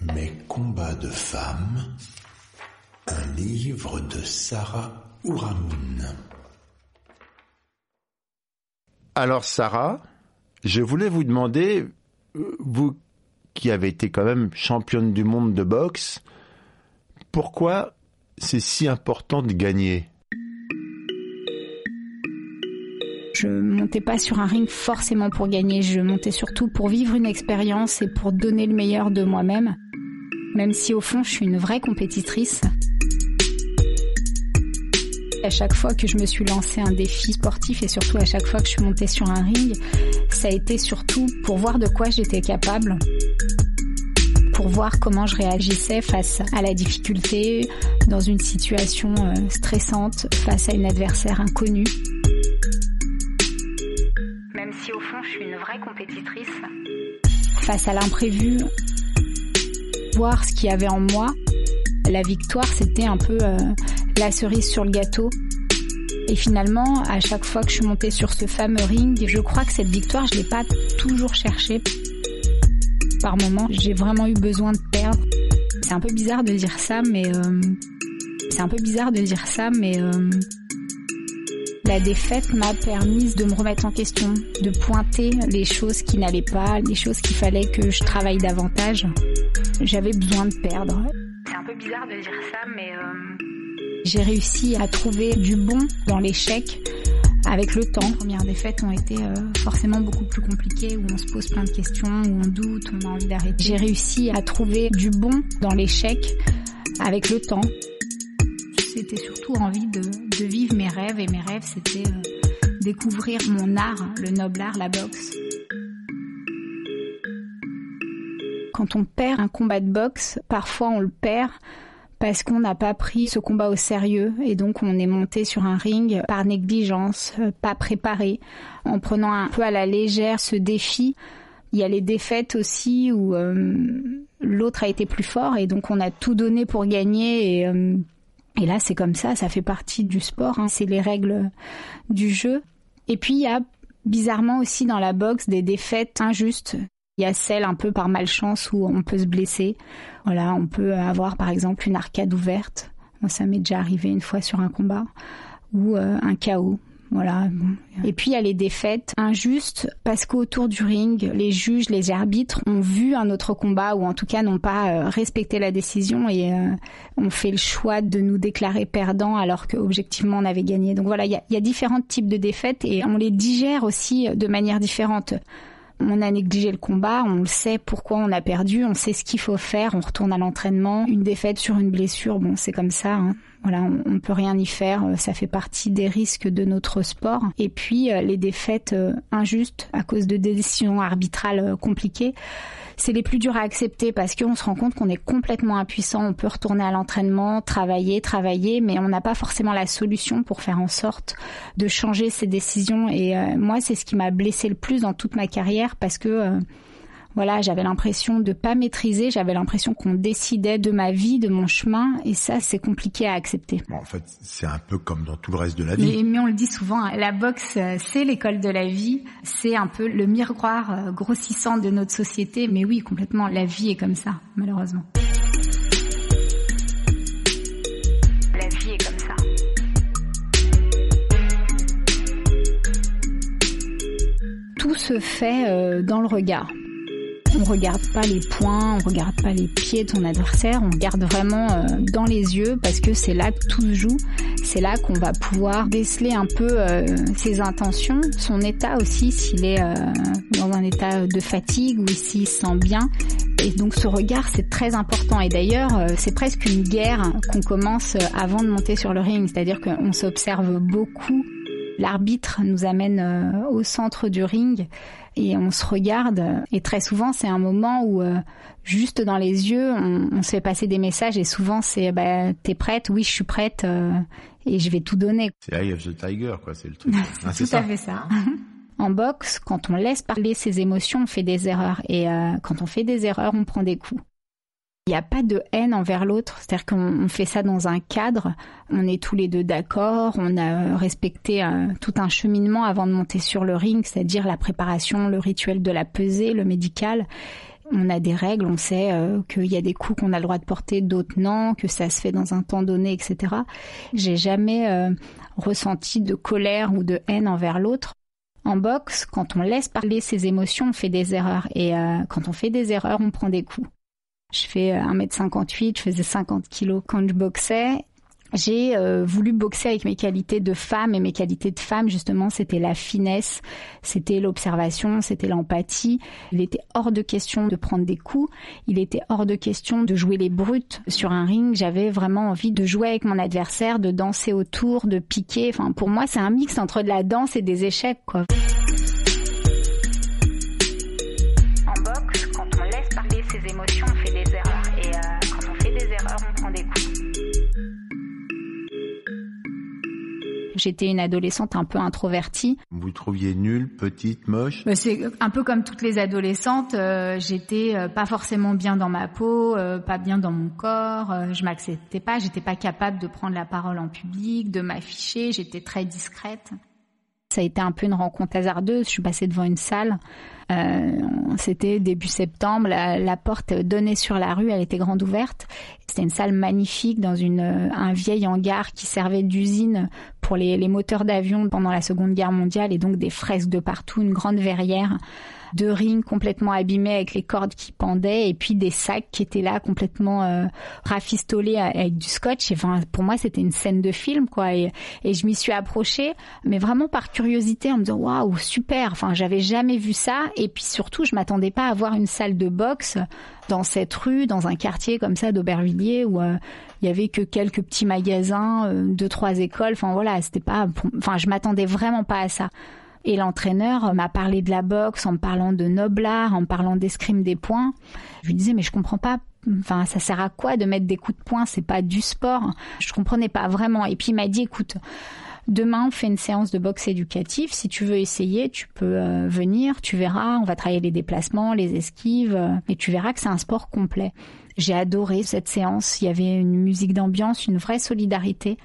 Mes combats de femmes, un livre de Sarah Ouramoun. Alors Sarah, je voulais vous demander, vous qui avez été quand même championne du monde de boxe, pourquoi c'est si important de gagner? Je montais pas sur un ring forcément pour gagner, je montais surtout pour vivre une expérience et pour donner le meilleur de moi-même, même si au fond je suis une vraie compétitrice. À chaque fois que je me suis lancé un défi sportif et surtout à chaque fois que je suis montée sur un ring, ça a été surtout pour voir de quoi j'étais capable, pour voir comment je réagissais face à la difficulté, dans une situation euh, stressante, face à une adversaire inconnue. Compétitrice, face à l'imprévu, voir ce qu'il y avait en moi, la victoire c'était un peu euh, la cerise sur le gâteau. Et finalement, à chaque fois que je suis montée sur ce fameux ring, je crois que cette victoire, je l'ai pas toujours cherchée. Par moments, j'ai vraiment eu besoin de perdre. C'est un peu bizarre de dire ça, mais euh, c'est un peu bizarre de dire ça, mais euh, la défaite m'a permis de me remettre en question, de pointer les choses qui n'allaient pas, les choses qu'il fallait que je travaille davantage. J'avais besoin de perdre. C'est un peu bizarre de dire ça, mais euh, j'ai réussi à trouver du bon dans l'échec avec le temps. Les premières défaites ont été euh, forcément beaucoup plus compliquées, où on se pose plein de questions, où on doute, on a envie d'arrêter. J'ai réussi à trouver du bon dans l'échec avec le temps. C'était surtout envie de, vivre mes rêves, et mes rêves, c'était euh, découvrir mon art, le noble art, la boxe. Quand on perd un combat de boxe, parfois on le perd parce qu'on n'a pas pris ce combat au sérieux et donc on est monté sur un ring par négligence, pas préparé, en prenant un peu à la légère ce défi. Il y a les défaites aussi où euh, l'autre a été plus fort et donc on a tout donné pour gagner et, euh, et là c'est comme ça, ça fait partie du sport, hein, c'est les règles du jeu. Et puis il y a bizarrement aussi dans la boxe des défaites injustes. Il y a celles un peu par malchance où on peut se blesser. Voilà, on peut avoir par exemple une arcade ouverte. Moi, ça m'est déjà arrivé une fois sur un combat ou euh, un chaos. Voilà. Et puis il y a les défaites injustes parce qu'autour du ring, les juges, les arbitres ont vu un autre combat ou en tout cas n'ont pas euh, respecté la décision et euh, ont fait le choix de nous déclarer perdants alors qu'objectivement on avait gagné. Donc voilà, il y a, différents types de défaites et on les digère aussi de manière différente on a négligé le combat, on le sait pourquoi on a perdu, on sait ce qu'il faut faire, on retourne à l'entraînement. Une défaite sur une blessure, bon, c'est comme ça. Hein. Voilà, on, ne peut rien y faire, ça fait partie des risques de notre sport. Et puis euh, les défaites euh, injustes à cause de décisions arbitrales euh, compliquées c'est les plus durs à accepter parce qu'on se rend compte qu'on est complètement impuissant. On peut retourner à l'entraînement, travailler, travailler, mais on n'a pas forcément la solution pour faire en sorte de changer ses décisions. Et euh, moi, c'est ce qui m'a blessé le plus dans toute ma carrière parce que euh, voilà, j'avais l'impression de pas maîtriser, j'avais l'impression qu'on décidait de ma vie, de mon chemin, et ça, c'est compliqué à accepter. Bon, en fait, c'est un peu comme dans tout le reste de la vie. Mais, mais on le dit souvent, hein, la boxe, c'est l'école de la vie, c'est un peu le miroir euh, grossissant de notre société, mais oui, complètement, la vie est comme ça, malheureusement. La vie est comme ça. Tout se fait euh, dans le regard. On regarde pas les points, on regarde pas les pieds de son adversaire, on regarde vraiment euh, dans les yeux parce que c'est là que tout se joue. C'est là qu'on va pouvoir déceler un peu euh, ses intentions, son état aussi, s'il est euh, dans un état de fatigue ou s'il se sent bien. Et donc ce regard, c'est très important. Et d'ailleurs, c'est presque une guerre qu'on commence avant de monter sur le ring. C'est-à-dire qu'on s'observe beaucoup L'arbitre nous amène euh, au centre du ring et on se regarde. Et très souvent, c'est un moment où, euh, juste dans les yeux, on, se fait passer des messages. Et souvent, c'est bah, T'es prête? Oui, je suis prête. Euh, et je vais tout donner. C'est Eye of the Tiger, quoi, c'est le truc. Ah, c'est tout à fait ça. En boxe, quand on laisse parler ses émotions, on fait des erreurs. Et quand on fait des erreurs, on prend des coups. Il n'y a pas de haine envers l'autre, c'est-à-dire qu'on fait ça dans un cadre, on est tous les deux d'accord, on a respecté euh, tout un cheminement avant de monter sur le ring, c'est-à-dire la préparation, le rituel de la pesée, le médical. On a des règles, on sait euh, qu'il y a des coups qu'on a le droit de porter, d'autres non, que ça se fait dans un temps donné, etc. J'ai jamais euh, ressenti de colère ou de haine envers l'autre. En boxe, quand on laisse parler ses émotions, on fait des erreurs. Et quand on fait des erreurs, on prend des coups. Je fais 1m58, euh, je faisais 50 kilos quand je boxais. J'ai euh, voulu boxer avec mes qualités de femme et mes qualités de femme justement c'était la finesse, c'était l'observation, c'était l'empathie. Il était hors de question de prendre des coups, il était hors de question de jouer les brutes sur un ring. J'avais vraiment envie de jouer avec mon adversaire, de danser autour, de piquer. Enfin pour moi c'est un mix entre de la danse et des échecs quoi. J'étais une adolescente un peu introvertie. Vous trouviez nulle, petite, moche? Bah, C'est un peu comme toutes les adolescentes. Euh, j'étais euh, pas forcément bien dans ma peau, euh, pas bien dans mon corps. je m'acceptais pas. J'étais pas capable de prendre la parole en public, de m'afficher. J'étais très discrète. Ça a été un peu une rencontre hasardeuse. Je suis passée devant une salle. Euh, c'était début septembre. La, porte donnait sur la rue. Elle était grande ouverte. C'était une salle magnifique dans une, un vieil hangar qui servait d'usine pour les, les moteurs d'avion pendant la Seconde Guerre mondiale et donc des fresques de partout, une grande verrière deux rings complètement abîmés avec les cordes qui pendaient et puis des sacs qui étaient là complètement euh, rafistolés avec du scotch. Et, enfin, pour moi, c'était une scène de film, quoi. Et, et je m'y suis approchée, mais vraiment par curiosité, en me disant waouh, super. Enfin, j'avais jamais vu ça. Et puis surtout, je m'attendais pas à voir une salle de boxe dans cette rue, dans un quartier comme ça d'Aubervilliers où euh, il y avait que quelques petits magasins, euh, deux trois écoles. Enfin voilà, c'était pas. Enfin, je m'attendais vraiment pas à ça. Et l'entraîneur m'a parlé de la boxe en me parlant de noblard, en me parlant d'escrime des points. Je lui disais mais je comprends pas. Enfin, ça sert à quoi de mettre des coups de poing? C'est pas du sport. Je comprenais pas vraiment. Et puis il m'a dit écoute. Demain, on fait une séance de boxe éducative. Si tu veux essayer, tu peux euh, venir, tu verras. On va travailler les déplacements, les esquives, euh, et tu verras que c'est un sport complet. J'ai adoré cette séance. Il y avait une musique d'ambiance, une vraie solidarité.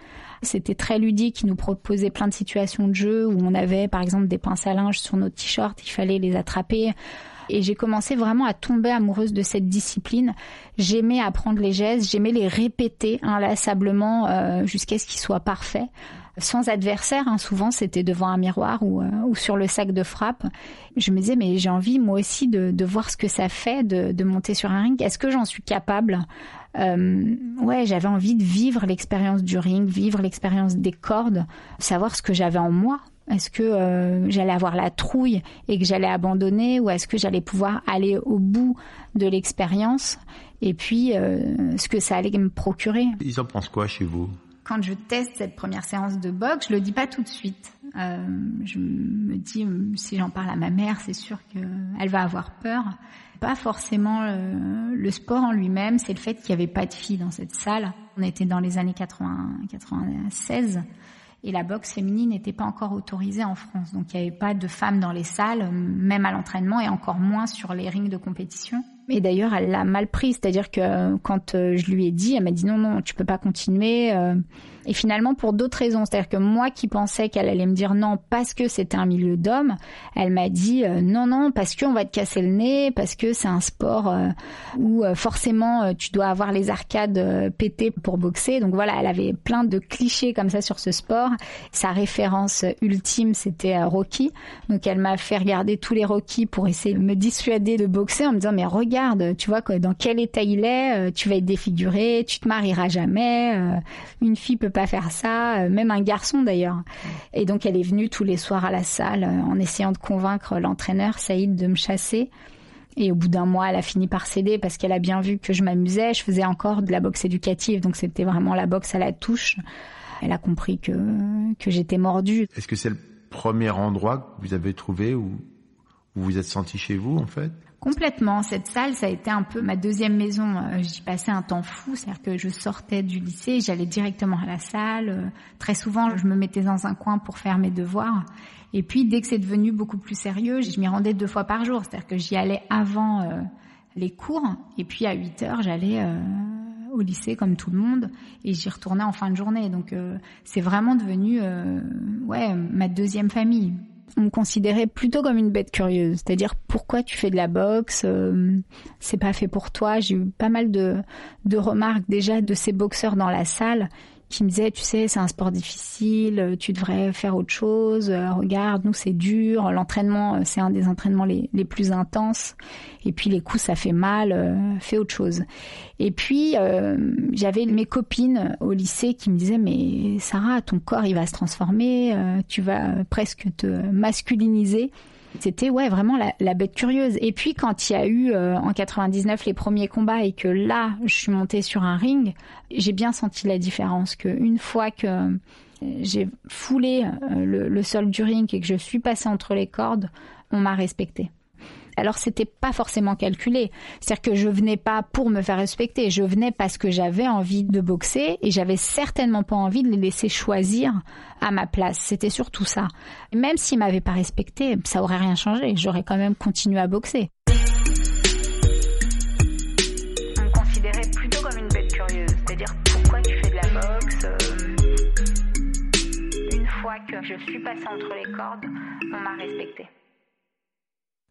C'était très ludique. Il nous proposait plein de situations de jeu où on avait, par exemple, des pinces à linge sur nos t-shirts. Il fallait les attraper. Et j'ai commencé vraiment à tomber amoureuse de cette discipline. J'aimais apprendre les gestes, j'aimais les répéter inlassablement euh, jusqu'à ce qu'ils soient parfaits. Sans adversaire, hein, souvent c'était devant un miroir ou, euh, ou, sur le sac de frappe. Je me disais mais j'ai envie moi aussi de, voir ce que ça fait de, de monter sur un ring. Est-ce que j'en suis capable? Euh, ouais, j'avais envie de vivre l'expérience du ring, vivre l'expérience des cordes, savoir ce que j'avais en moi. Est-ce que euh, j'allais avoir la trouille et que j'allais abandonner ou est-ce que j'allais pouvoir aller au bout de l'expérience et puis euh, ce que ça allait me procurer? Ils en pensent quoi chez vous? Quand je teste cette première séance de boxe, je le dis pas tout de suite. Euh, je me dis si j'en parle à ma mère, c'est sûr qu'elle va avoir peur pas forcément le, sport en lui-même, c'est le fait qu'il n'y avait pas de filles dans cette salle. On était dans les années 80, 96 et la boxe féminine n'était pas encore autorisée en France. Donc il n'y avait pas de femmes dans les salles, même à l'entraînement et encore moins sur les rings de compétition. Et d'ailleurs, elle l'a mal pris, c'est-à-dire que quand euh, je lui ai dit, elle m'a dit non, non, tu peux pas continuer. Et finalement, pour d'autres raisons. C'est-à-dire que moi qui pensais qu'elle allait me dire non parce que c'était un milieu d'hommes, elle m'a dit euh, non, non, parce qu'on va te casser le nez, parce que c'est un sport euh, où euh, forcément tu dois avoir les arcades pétées pour boxer. Donc voilà, elle avait plein de clichés comme ça sur ce sport. Sa référence ultime, c'était Rocky. Donc elle m'a fait regarder tous les Rocky pour essayer de me dissuader de boxer en me disant mais regarde, tu vois dans quel état il est, tu vas être défiguré, tu te marieras jamais, une fille peut pas faire ça, euh, même un garçon d'ailleurs. Et donc elle est venue tous les soirs à la salle euh, en essayant de convaincre l'entraîneur Saïd de me chasser. Et au bout d'un mois, elle a fini par céder parce qu'elle a bien vu que je m'amusais. Je faisais encore de la boxe éducative, donc c'était vraiment la boxe à la touche. Elle a compris que, que j'étais mordue. Est-ce que c'est le premier endroit que vous avez trouvé où vous vous êtes senti chez vous, en fait? Complètement. Cette salle, ça a été un peu ma deuxième maison. Euh, j'y passais un temps fou, c'est-à-dire que je sortais du lycée, j'allais directement à la salle. Euh, très souvent, je me mettais dans un coin pour faire mes devoirs. Et puis, dès que c'est devenu beaucoup plus sérieux, je m'y rendais deux fois par jour. C'est-à-dire que j'y allais avant euh, les cours, et puis à 8 heures, j'allais au lycée comme tout le monde, et j'y retournais en fin de journée. Donc, c'est vraiment devenu, ouais, ma deuxième famille on me considérait plutôt comme une bête curieuse, c'est-à-dire pourquoi tu fais de la boxe, euh, c'est pas fait pour toi. J'ai eu pas mal de, de remarques déjà de ces boxeurs dans la salle qui me disait, tu sais, c'est un sport difficile, tu devrais faire autre chose. Euh, regarde, nous c'est dur, l'entraînement euh, c'est un des entraînements les, les, plus intenses. Et puis les coups ça fait mal, euh, fais autre chose. Et puis j'avais mes copines au lycée qui me disaient, mais Sarah, ton corps il va se transformer, tu vas presque te masculiniser. C'était ouais vraiment la, bête curieuse. Et puis quand il y a eu euh, en 99 les premiers combats et que là je suis montée sur un ring, j'ai bien senti la différence. Que une fois que euh, j'ai foulé euh, le, le sol du ring et que je suis passée entre les cordes, on m'a respectée. Alors c'était pas forcément calculé. C'est-à-dire que je venais pas pour me faire respecter, je venais parce que j'avais envie de boxer et j'avais certainement pas envie de les laisser choisir à ma place. C'était surtout ça. Même s'ils m'avaient pas respecté, ça aurait rien changé. J'aurais quand même continué à boxer. On me considérait plutôt comme une bête curieuse, c'est-à-dire pourquoi tu fais de la boxe euh, Une fois que je suis passée entre les cordes, on m'a respecté.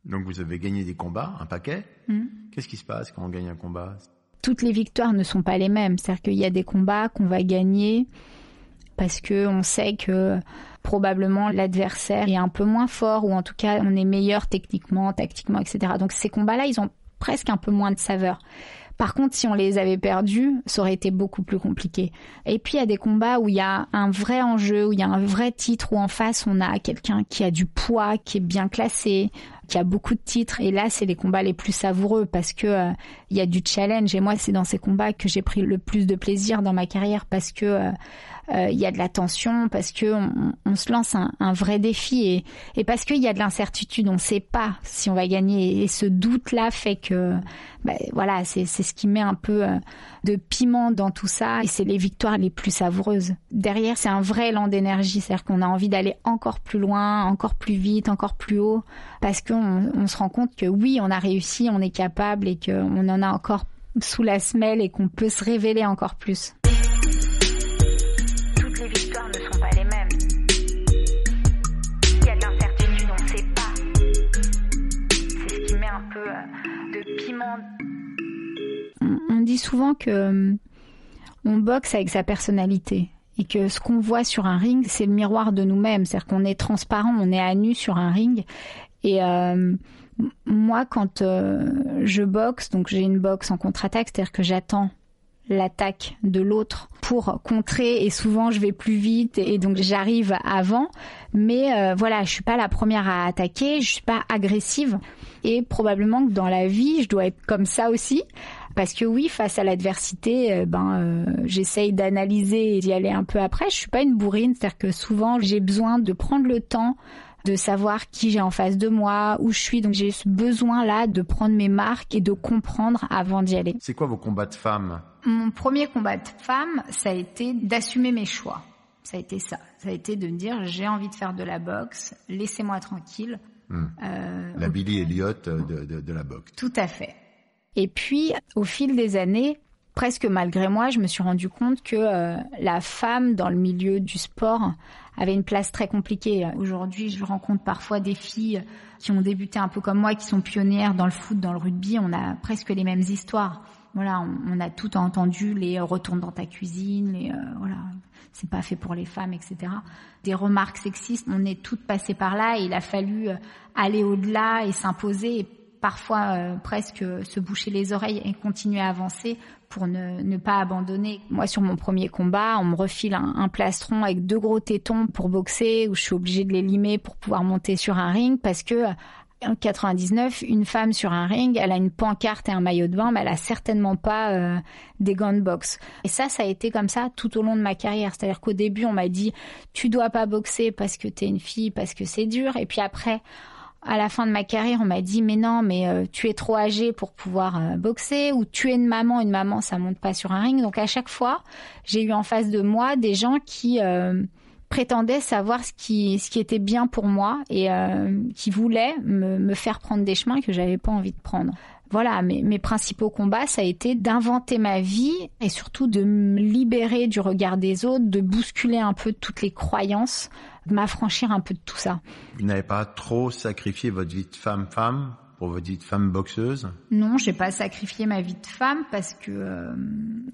Donc vous avez gagné des combats, un paquet. Hmm. Qu'est-ce qui se passe quand on gagne un combat? Toutes les victoires ne sont pas les mêmes. C'est-à-dire qu'il y a des combats qu'on va gagner parce que on sait que probablement l'adversaire est un peu moins fort ou en tout cas on est meilleur techniquement, tactiquement, etc. Donc ces combats-là, ils ont presque un peu moins de saveur. Par contre, si on les avait perdus, ça aurait été beaucoup plus compliqué. Et puis il y a des combats où il y a un vrai enjeu, où il y a un vrai titre, où en face on a quelqu'un qui a du poids, qui est bien classé, qui a beaucoup de titres. Et là, c'est les combats les plus savoureux parce que euh, il y a du challenge. Et moi, c'est dans ces combats que j'ai pris le plus de plaisir dans ma carrière parce que euh, il y a de la tension, parce que on, se lance un, vrai défi et, et parce qu'il y a de l'incertitude. On ne sait pas si on va gagner. Et ce doute-là fait que, bah, voilà, c'est ce qui met un peu euh, de piment dans tout ça. Et c'est les victoires les plus savoureuses. Derrière, c'est un vrai élan d'énergie. C'est-à-dire qu'on a envie d'aller encore plus loin, encore plus vite, encore plus haut, parce qu'on on se rend compte que oui, on a réussi, on est capable et qu'on en a encore sous la semelle et qu'on peut se révéler encore plus. Souvent que euh, on boxe avec sa personnalité et que ce qu'on voit sur un ring, c'est le miroir de nous-mêmes. C'est-à-dire qu'on est transparent, on est à nu sur un ring. Et euh, moi, quand euh, je boxe, donc j'ai une boxe en contre-attaque, c'est-à-dire que j'attends l'attaque de l'autre pour contrer et souvent je vais plus vite et donc j'arrive avant mais voilà je suis pas la première à attaquer je suis pas agressive et probablement que dans la vie je dois être comme ça aussi parce que oui face à l'adversité euh, ben euh, j'essaye d'analyser et d'y aller un peu après je suis pas une bourrine c'est-à-dire que souvent j'ai besoin de prendre le temps de savoir qui j'ai en face de moi, où je suis. Donc j'ai ce besoin-là de prendre mes marques et de comprendre avant d'y aller. C'est quoi vos combats de femmes? Mon premier combat de femme, ça a été d'assumer mes choix. Ça a été ça. Ça a été de me dire j'ai envie de faire de la boxe, laissez-moi tranquille. Hmm. Euh, la Billy Elliot de, de, la boxe. Tout à fait. Et puis, au fil des années, presque malgré moi, je me suis rendu compte que euh, la femme dans le milieu du sport avait une place très compliquée. Aujourd'hui, je rencontre parfois des filles qui ont débuté un peu comme moi, qui sont pionnières dans le foot, dans le rugby. On a presque les mêmes histoires. Voilà, on, a tout entendu les retourne dans ta cuisine, les euh, voilà, c'est pas fait pour les femmes, etc. Des remarques sexistes, on est toutes passées par là et il a fallu euh, aller au-delà et s'imposer parfois euh, presque se boucher les oreilles et continuer à avancer pour ne, pas abandonner. Moi, sur mon premier combat, on me refile un, plastron avec deux gros tétons pour boxer, où je suis obligée de les limer pour pouvoir monter sur un ring, parce que En 99, une femme sur un ring, elle a une pancarte et un maillot de bain, mais elle a certainement pas euh, des gants de boxe. Et ça, ça a été comme ça tout au long de ma carrière. C'est-à-dire qu'au début, on m'a dit, tu dois pas boxer parce que tu es une fille, parce que c'est dur. Et puis après, à la fin de ma carrière, on m'a dit mais non, mais euh, tu es trop âgée pour pouvoir euh, boxer ou tu es une maman, une maman ça monte pas sur un ring. Donc à chaque fois, j'ai eu en face de moi des gens qui euh, prétendaient savoir ce qui ce qui était bien pour moi et qui voulaient me, me, faire prendre des chemins que j'avais pas envie de prendre. Voilà, mes, principaux combats, ça a été d'inventer ma vie et surtout de me libérer du regard des autres, de bousculer un peu toutes les croyances m'affranchir un peu de tout ça. Vous n'avez pas trop sacrifié votre vie de femme-femme pour votre vie de femme boxeuse Non, j'ai pas sacrifié ma vie de femme parce que euh,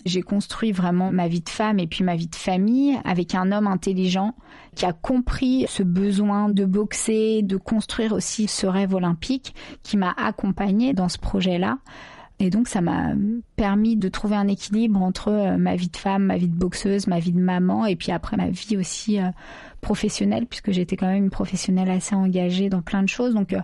j'ai construit vraiment ma vie de femme et puis ma vie de famille avec un homme intelligent qui a compris ce besoin de boxer, de construire aussi ce rêve olympique, qui m'a accompagnée dans ce projet-là. Et donc ça m'a permis de trouver un équilibre entre euh, ma vie de femme, ma vie de boxeuse, ma vie de maman et puis après ma vie aussi euh, professionnelle puisque j'étais quand même une professionnelle assez engagée dans plein de choses. Donc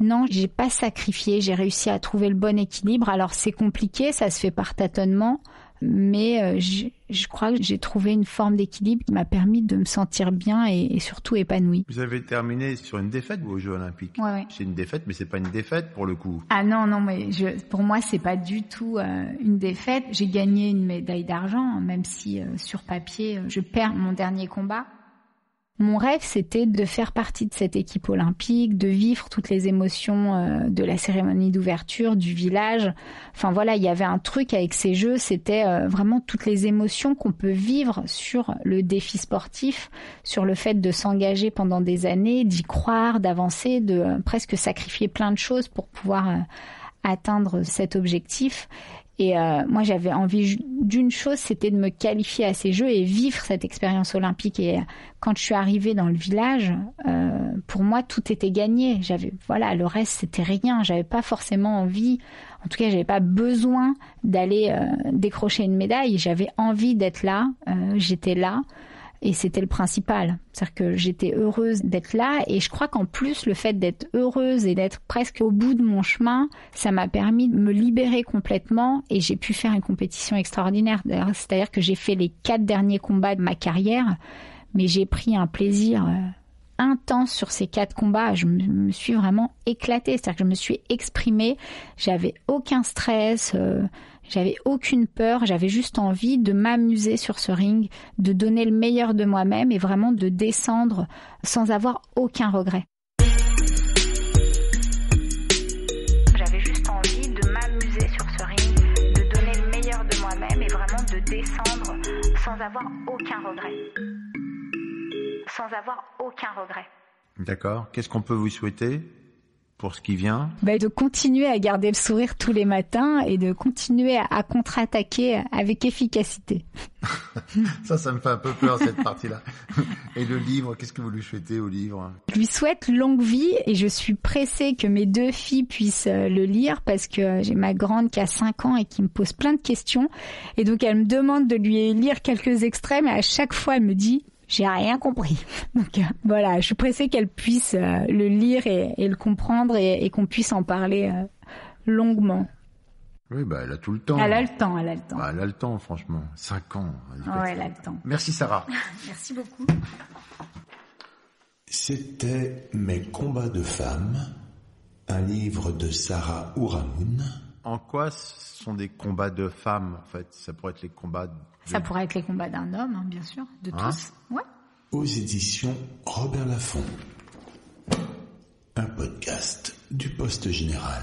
non, j'ai pas sacrifié, j'ai réussi à trouver le bon équilibre. Alors c'est compliqué, ça se fait par tâtonnement mais euh, je, crois que j'ai trouvé une forme d'équilibre qui m'a permis de me sentir bien et, surtout épanouie. Vous avez terminé sur une défaite aux Jeux Olympiques. Ouais, C'est une défaite, mais c'est pas une défaite pour le coup. Ah non, non, mais je, pour moi c'est pas du tout euh, une défaite. J'ai gagné une médaille d'argent, même si euh, sur papier je perds mon dernier combat. Mon rêve, c'était de faire partie de cette équipe olympique, de vivre toutes les émotions euh, de la cérémonie d'ouverture, du village. Enfin voilà, il y avait un truc avec ces jeux, c'était euh, vraiment toutes les émotions qu'on peut vivre sur le défi sportif, sur le fait de s'engager pendant des années, d'y croire, d'avancer, de euh, presque sacrifier plein de choses pour pouvoir atteindre cet objectif. Et euh, moi, j'avais envie d'une chose, c'était de me qualifier à ces Jeux et vivre cette expérience olympique. Et euh, quand je suis arrivée dans le village, euh, pour moi, tout était gagné. J'avais, voilà, le reste, c'était rien. J'avais pas forcément envie, en tout cas, j'avais pas besoin d'aller décrocher une médaille. J'avais envie d'être là. J'étais là. Et c'était le principal. C'est-à-dire que j'étais heureuse d'être là. Et je crois qu'en plus, le fait d'être heureuse et d'être presque au bout de mon chemin, ça m'a permis de me libérer complètement. Et j'ai pu faire une compétition extraordinaire. C'est-à-dire que j'ai fait les quatre derniers combats de ma carrière. Mais j'ai pris un plaisir euh, intense sur ces quatre combats. Je me suis vraiment éclatée. C'est-à-dire que je me suis exprimée. J'avais aucun stress. Euh, j'avais aucune peur, j'avais juste envie de m'amuser sur ce ring, de donner le meilleur de moi-même et vraiment de descendre sans avoir aucun regret. J'avais juste envie de m'amuser sur ce ring, de donner le meilleur de moi-même et vraiment de descendre sans avoir aucun regret. Sans avoir aucun regret. D'accord. Qu'est-ce qu'on peut vous souhaiter pour ce qui vient? Bah, De continuer à garder le sourire tous les matins et de continuer à, contre-attaquer avec efficacité. ça, ça me fait un peu peur cette partie-là. Et le livre, qu'est-ce que vous lui souhaitez au livre? Je lui souhaite longue vie et je suis pressée que mes deux filles puissent euh, le lire parce que j'ai ma grande qui a 5 ans et qui me pose plein de questions. Et donc elle me demande de lui lire quelques extraits, mais à chaque fois elle me dit j'ai rien compris. Donc euh, voilà, je suis pressée qu'elle puisse euh, le lire et, le comprendre et, qu'on puisse en parler euh, longuement. Oui, bah elle a tout le temps. Elle a le temps, elle a le temps. Bah, elle a le temps, franchement. Cinq ans. Ouais, elle a le temps. Merci Sarah. Merci beaucoup. C'était Mes combats de femmes, un livre de Sarah Ouramoun en quoi ce sont des combats de femmes, en fait? Ça pourrait être les combats... Ça pourrait être les combats d'un homme, hein, bien sûr, de hein? tous. Ouais. Aux éditions Robert Laffont. Un podcast du Poste Général.